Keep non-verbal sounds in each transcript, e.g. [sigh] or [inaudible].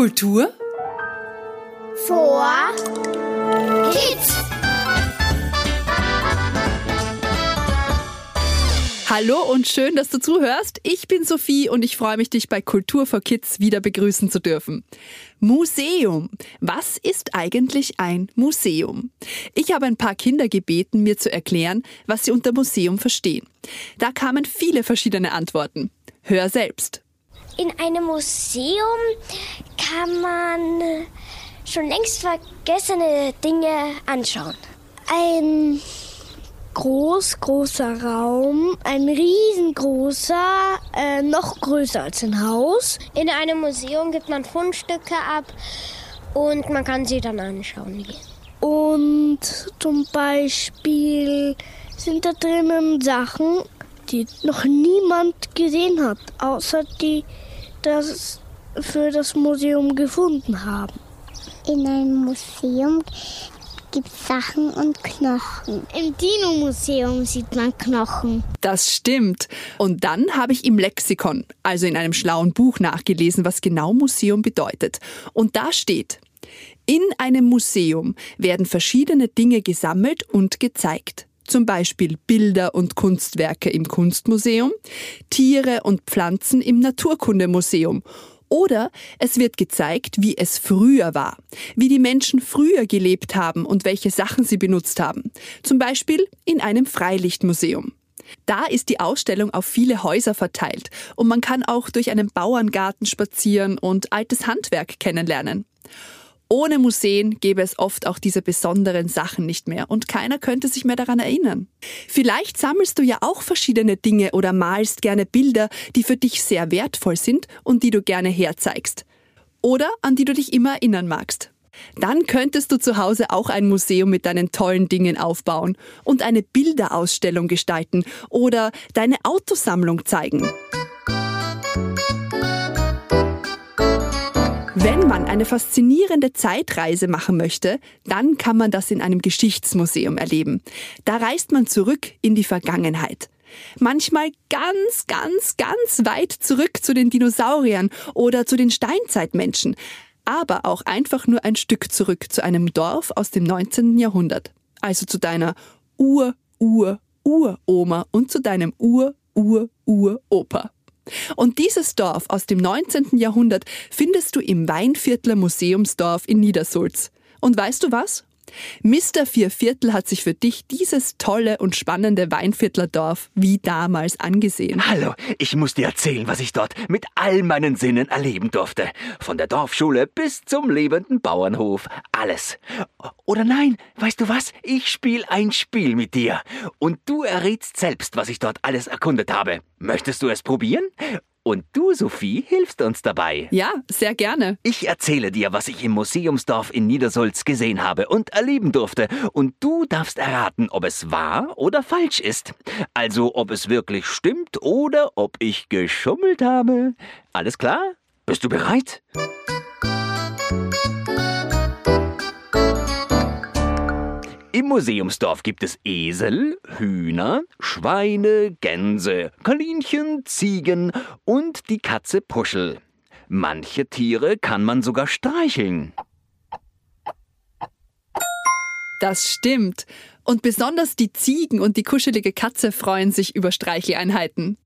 Kultur vor Kids. Hallo und schön, dass du zuhörst. Ich bin Sophie und ich freue mich, dich bei Kultur for Kids wieder begrüßen zu dürfen. Museum. Was ist eigentlich ein Museum? Ich habe ein paar Kinder gebeten, mir zu erklären, was sie unter Museum verstehen. Da kamen viele verschiedene Antworten. Hör selbst. In einem Museum kann man schon längst vergessene Dinge anschauen. Ein groß, großer Raum, ein riesengroßer, äh, noch größer als ein Haus. In einem Museum gibt man Fundstücke ab und man kann sie dann anschauen. Und zum Beispiel sind da drinnen Sachen, die noch niemand gesehen hat, außer die das für das Museum gefunden haben. In einem Museum gibt es Sachen und Knochen. Im Dino-Museum sieht man Knochen. Das stimmt. Und dann habe ich im Lexikon, also in einem schlauen Buch nachgelesen, was genau Museum bedeutet. Und da steht, in einem Museum werden verschiedene Dinge gesammelt und gezeigt. Zum Beispiel Bilder und Kunstwerke im Kunstmuseum, Tiere und Pflanzen im Naturkundemuseum oder es wird gezeigt, wie es früher war, wie die Menschen früher gelebt haben und welche Sachen sie benutzt haben. Zum Beispiel in einem Freilichtmuseum. Da ist die Ausstellung auf viele Häuser verteilt und man kann auch durch einen Bauerngarten spazieren und altes Handwerk kennenlernen. Ohne Museen gäbe es oft auch diese besonderen Sachen nicht mehr und keiner könnte sich mehr daran erinnern. Vielleicht sammelst du ja auch verschiedene Dinge oder malst gerne Bilder, die für dich sehr wertvoll sind und die du gerne herzeigst. Oder an die du dich immer erinnern magst. Dann könntest du zu Hause auch ein Museum mit deinen tollen Dingen aufbauen und eine Bilderausstellung gestalten oder deine Autosammlung zeigen. Wenn man eine faszinierende Zeitreise machen möchte, dann kann man das in einem Geschichtsmuseum erleben. Da reist man zurück in die Vergangenheit. Manchmal ganz, ganz, ganz weit zurück zu den Dinosauriern oder zu den Steinzeitmenschen, aber auch einfach nur ein Stück zurück zu einem Dorf aus dem 19. Jahrhundert. Also zu deiner Ur, Ur, Uroma und zu deinem Ur, Ur, Uropa. Und dieses Dorf aus dem 19. Jahrhundert findest du im Weinviertler Museumsdorf in Niedersulz. Und weißt du was? Mr. Vierviertel hat sich für dich dieses tolle und spannende Weinviertler Dorf wie damals angesehen. Hallo, ich muss dir erzählen, was ich dort mit all meinen Sinnen erleben durfte. Von der Dorfschule bis zum lebenden Bauernhof. Alles. Oder nein, weißt du was? Ich spiel ein Spiel mit dir. Und du errätst selbst, was ich dort alles erkundet habe. Möchtest du es probieren? Und du, Sophie, hilfst uns dabei. Ja, sehr gerne. Ich erzähle dir, was ich im Museumsdorf in Niedersulz gesehen habe und erleben durfte. Und du darfst erraten, ob es wahr oder falsch ist. Also, ob es wirklich stimmt oder ob ich geschummelt habe. Alles klar? Bist du bereit? Im Museumsdorf gibt es Esel, Hühner, Schweine, Gänse, Kaninchen, Ziegen und die Katze Puschel. Manche Tiere kann man sogar streicheln. Das stimmt. Und besonders die Ziegen und die kuschelige Katze freuen sich über Streicheleinheiten.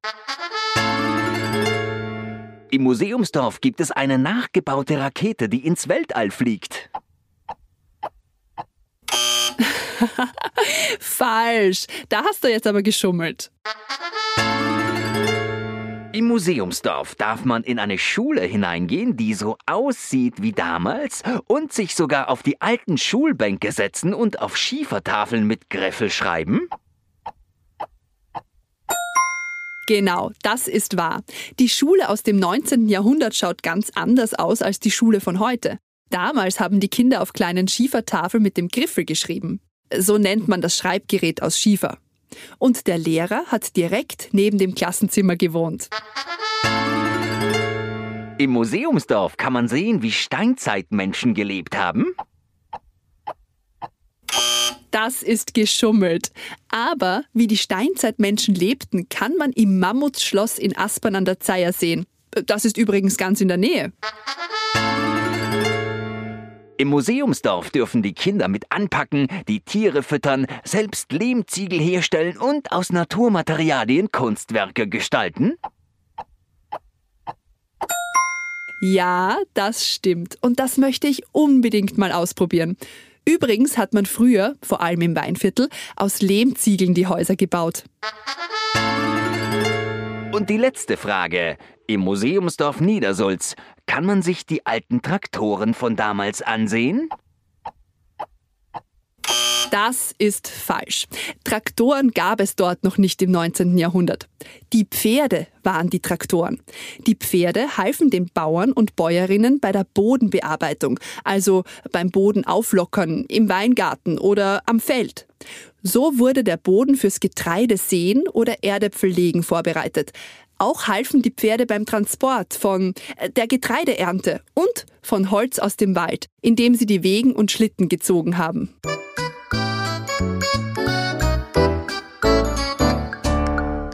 Im Museumsdorf gibt es eine nachgebaute Rakete, die ins Weltall fliegt. [laughs] Falsch. Da hast du jetzt aber geschummelt. Im Museumsdorf darf man in eine Schule hineingehen, die so aussieht wie damals und sich sogar auf die alten Schulbänke setzen und auf Schiefertafeln mit Greffel schreiben? Genau, das ist wahr. Die Schule aus dem 19. Jahrhundert schaut ganz anders aus als die Schule von heute. Damals haben die Kinder auf kleinen Schiefertafeln mit dem Griffel geschrieben. So nennt man das Schreibgerät aus Schiefer. Und der Lehrer hat direkt neben dem Klassenzimmer gewohnt. Im Museumsdorf kann man sehen, wie Steinzeitmenschen gelebt haben. Das ist geschummelt. Aber wie die Steinzeitmenschen lebten, kann man im Mammutsschloss in Aspern an der Zeier sehen. Das ist übrigens ganz in der Nähe. Im Museumsdorf dürfen die Kinder mit anpacken, die Tiere füttern, selbst Lehmziegel herstellen und aus Naturmaterialien Kunstwerke gestalten. Ja, das stimmt. Und das möchte ich unbedingt mal ausprobieren. Übrigens hat man früher, vor allem im Weinviertel, aus Lehmziegeln die Häuser gebaut. Und die letzte Frage. Im Museumsdorf Niedersulz kann man sich die alten Traktoren von damals ansehen? Das ist falsch. Traktoren gab es dort noch nicht im 19. Jahrhundert. Die Pferde waren die Traktoren. Die Pferde halfen den Bauern und Bäuerinnen bei der Bodenbearbeitung, also beim Boden auflockern, im Weingarten oder am Feld. So wurde der Boden fürs Getreidesäen oder Erdäpfellegen vorbereitet. Auch halfen die Pferde beim Transport von äh, der Getreideernte und von Holz aus dem Wald, indem sie die Wegen und Schlitten gezogen haben.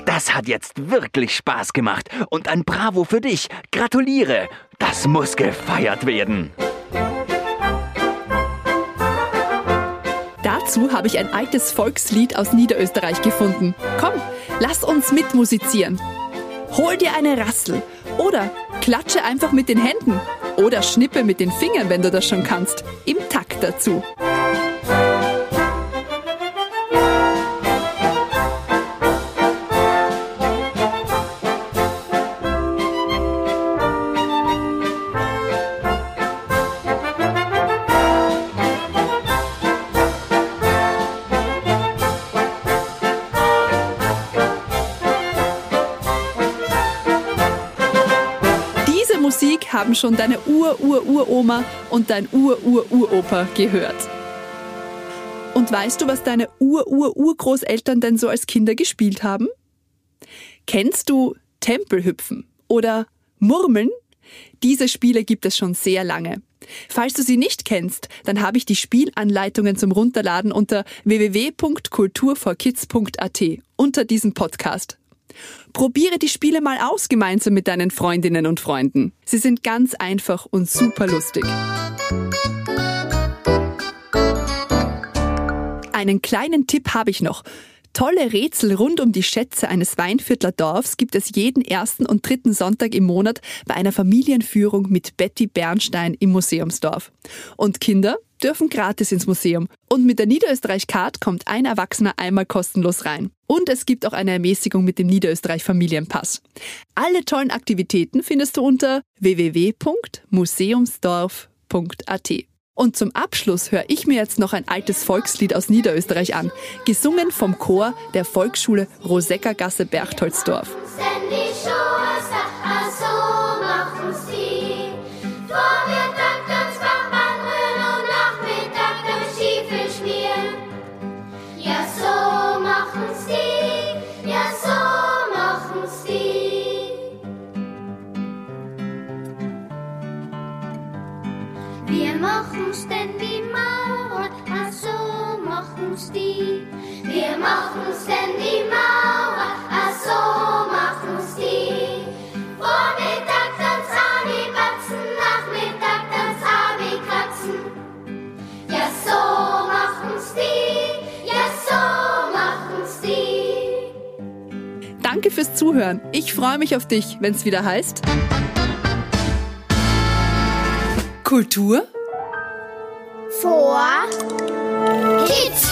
Das hat jetzt wirklich Spaß gemacht und ein Bravo für dich. Gratuliere. Das muss gefeiert werden. Dazu habe ich ein altes Volkslied aus Niederösterreich gefunden. Komm, lass uns mitmusizieren. Hol dir eine Rassel. Oder klatsche einfach mit den Händen. Oder schnippe mit den Fingern, wenn du das schon kannst, im Takt dazu. Haben schon deine Ur-Ur-Uroma und dein Ur-Ur-Uropa gehört. Und weißt du, was deine Ur-Ur-Urgroßeltern denn so als Kinder gespielt haben? Kennst du Tempelhüpfen oder Murmeln? Diese Spiele gibt es schon sehr lange. Falls du sie nicht kennst, dann habe ich die Spielanleitungen zum Runterladen unter www.kulturforkids.at unter diesem Podcast. Probiere die Spiele mal aus gemeinsam mit deinen Freundinnen und Freunden. Sie sind ganz einfach und super lustig. Einen kleinen Tipp habe ich noch. Tolle Rätsel rund um die Schätze eines Weinviertler Dorfs gibt es jeden ersten und dritten Sonntag im Monat bei einer Familienführung mit Betty Bernstein im Museumsdorf. Und Kinder dürfen gratis ins Museum. Und mit der Niederösterreich-Card kommt ein Erwachsener einmal kostenlos rein. Und es gibt auch eine Ermäßigung mit dem Niederösterreich-Familienpass. Alle tollen Aktivitäten findest du unter www.museumsdorf.at. Und zum Abschluss höre ich mir jetzt noch ein altes Volkslied aus Niederösterreich an, gesungen vom Chor der Volksschule Rosecker-Gasse Berchtoldsdorf. Zuhören. Ich freue mich auf dich, wenn es wieder heißt. Kultur vor Kids.